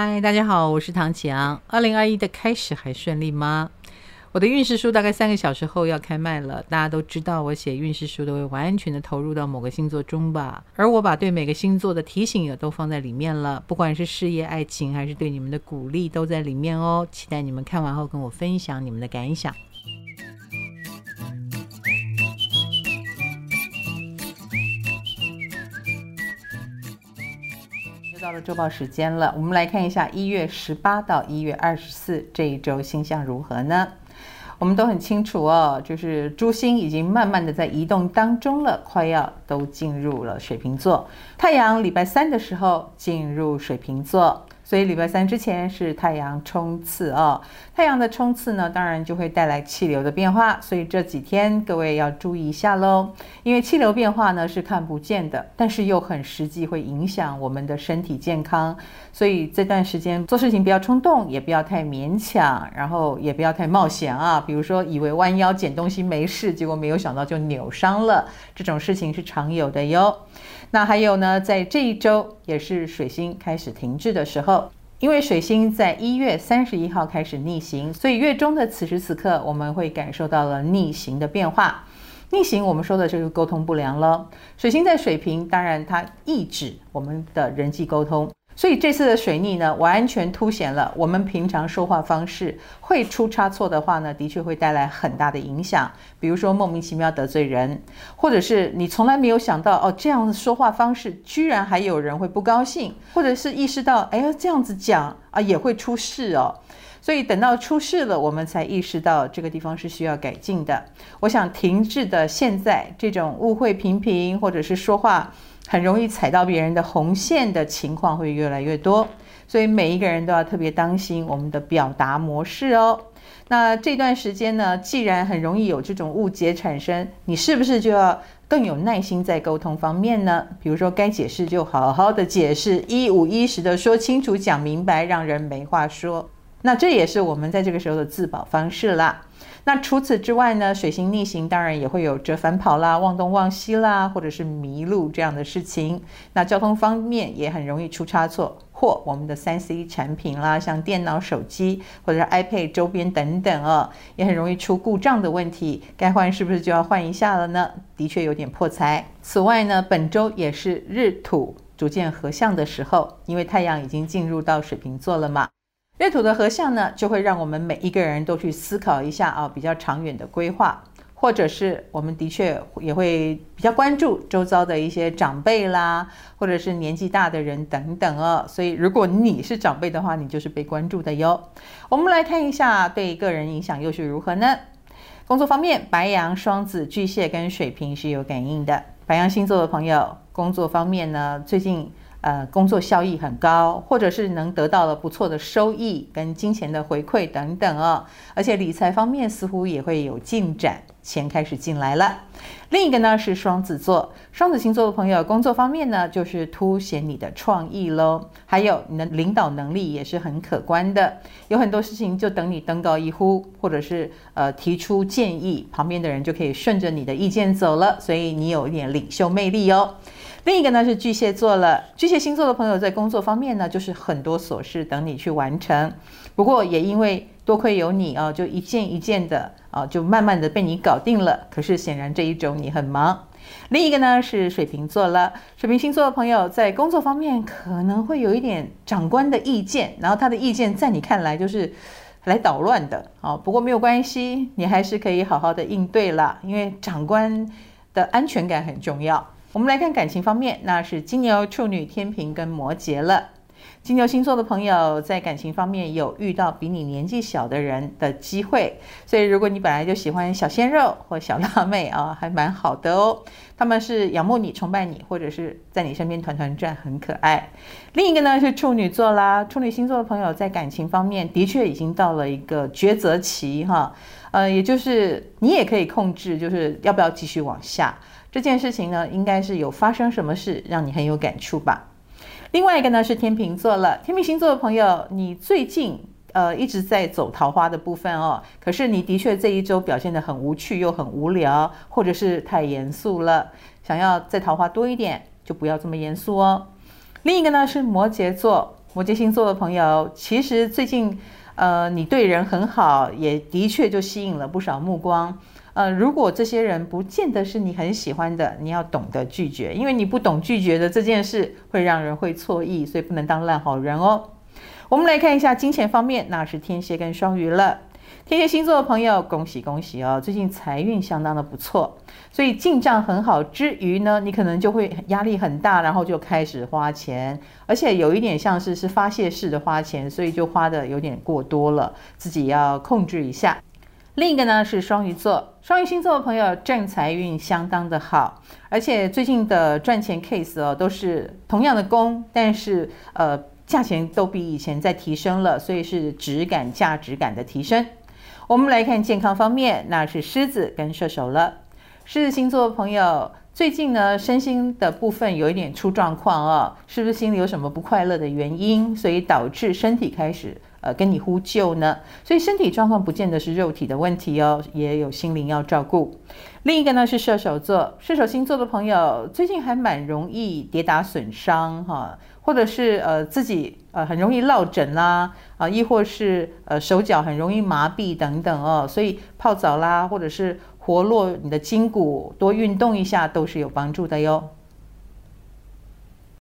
嗨，大家好，我是唐启阳。二零二一的开始还顺利吗？我的运势书大概三个小时后要开卖了。大家都知道，我写运势书都会完全的投入到某个星座中吧。而我把对每个星座的提醒也都放在里面了，不管是事业、爱情，还是对你们的鼓励，都在里面哦。期待你们看完后跟我分享你们的感想。到了周报时间了，我们来看一下一月十八到一月二十四这一周星象如何呢？我们都很清楚哦，就是朱星已经慢慢的在移动当中了，快要都进入了水瓶座。太阳礼拜三的时候进入水瓶座。所以礼拜三之前是太阳冲刺哦，太阳的冲刺呢，当然就会带来气流的变化，所以这几天各位要注意一下喽。因为气流变化呢是看不见的，但是又很实际，会影响我们的身体健康。所以这段时间做事情不要冲动，也不要太勉强，然后也不要太冒险啊。比如说以为弯腰捡东西没事，结果没有想到就扭伤了，这种事情是常有的哟。那还有呢，在这一周也是水星开始停滞的时候，因为水星在一月三十一号开始逆行，所以月中的此时此刻，我们会感受到了逆行的变化。逆行，我们说的就是沟通不良了。水星在水瓶，当然它抑制我们的人际沟通。所以这次的水逆呢，完全凸显了我们平常说话方式会出差错的话呢，的确会带来很大的影响。比如说莫名其妙得罪人，或者是你从来没有想到哦，这样的说话方式居然还有人会不高兴，或者是意识到哎呀这样子讲啊也会出事哦。所以等到出事了，我们才意识到这个地方是需要改进的。我想停滞的现在这种误会频频，或者是说话。很容易踩到别人的红线的情况会越来越多，所以每一个人都要特别当心我们的表达模式哦。那这段时间呢，既然很容易有这种误解产生，你是不是就要更有耐心在沟通方面呢？比如说该解释就好好的解释，一五一十的说清楚、讲明白，让人没话说。那这也是我们在这个时候的自保方式啦。那除此之外呢，水星逆行当然也会有折返跑啦、忘东忘西啦，或者是迷路这样的事情。那交通方面也很容易出差错，或我们的三 C 产品啦，像电脑、手机或者是 iPad 周边等等哦，也很容易出故障的问题。该换是不是就要换一下了呢？的确有点破财。此外呢，本周也是日土逐渐合相的时候，因为太阳已经进入到水瓶座了嘛。月土的合相呢，就会让我们每一个人都去思考一下啊，比较长远的规划，或者是我们的确也会比较关注周遭的一些长辈啦，或者是年纪大的人等等哦。所以，如果你是长辈的话，你就是被关注的哟。我们来看一下对个人影响又是如何呢？工作方面，白羊、双子、巨蟹跟水瓶是有感应的。白羊星座的朋友，工作方面呢，最近。呃，工作效益很高，或者是能得到了不错的收益跟金钱的回馈等等哦。而且理财方面似乎也会有进展，钱开始进来了。另一个呢是双子座，双子星座的朋友，工作方面呢就是凸显你的创意喽，还有你的领导能力也是很可观的。有很多事情就等你登高一呼，或者是呃提出建议，旁边的人就可以顺着你的意见走了，所以你有一点领袖魅力哦。另一个呢是巨蟹座了，巨蟹星座的朋友在工作方面呢，就是很多琐事等你去完成。不过也因为多亏有你啊，就一件一件的啊，就慢慢的被你搞定了。可是显然这一周你很忙。另一个呢是水瓶座了，水瓶星座的朋友在工作方面可能会有一点长官的意见，然后他的意见在你看来就是来捣乱的啊。不过没有关系，你还是可以好好的应对了，因为长官的安全感很重要。我们来看感情方面，那是金牛、处女、天平跟摩羯了。金牛星座的朋友在感情方面有遇到比你年纪小的人的机会，所以如果你本来就喜欢小鲜肉或小辣妹啊，还蛮好的哦。他们是仰慕你、崇拜你，或者是在你身边团团转，很可爱。另一个呢是处女座啦，处女星座的朋友在感情方面的确已经到了一个抉择期哈，呃，也就是你也可以控制，就是要不要继续往下。这件事情呢，应该是有发生什么事让你很有感触吧。另外一个呢是天秤座了，天秤星座的朋友，你最近呃一直在走桃花的部分哦，可是你的确这一周表现得很无趣又很无聊，或者是太严肃了，想要在桃花多一点，就不要这么严肃哦。另一个呢是摩羯座，摩羯星座的朋友，其实最近，呃，你对人很好，也的确就吸引了不少目光。呃，如果这些人不见得是你很喜欢的，你要懂得拒绝，因为你不懂拒绝的这件事会让人会错意，所以不能当烂好人哦。我们来看一下金钱方面，那是天蝎跟双鱼了。天蝎星座的朋友，恭喜恭喜哦！最近财运相当的不错，所以进账很好之余呢，你可能就会压力很大，然后就开始花钱，而且有一点像是是发泄式的花钱，所以就花的有点过多了，自己要控制一下。另一个呢是双鱼座，双鱼星座的朋友正财运相当的好，而且最近的赚钱 case 哦都是同样的工，但是呃价钱都比以前在提升了，所以是质感价值感的提升。我们来看健康方面，那是狮子跟射手了。狮子星座的朋友最近呢身心的部分有一点出状况哦，是不是心里有什么不快乐的原因，所以导致身体开始。呃，跟你呼救呢，所以身体状况不见得是肉体的问题哦，也有心灵要照顾。另一个呢是射手座，射手星座的朋友最近还蛮容易跌打损伤哈，或者是呃自己呃很容易落枕啦啊，亦或是呃手脚很容易麻痹等等哦，所以泡澡啦，或者是活络你的筋骨，多运动一下都是有帮助的哟。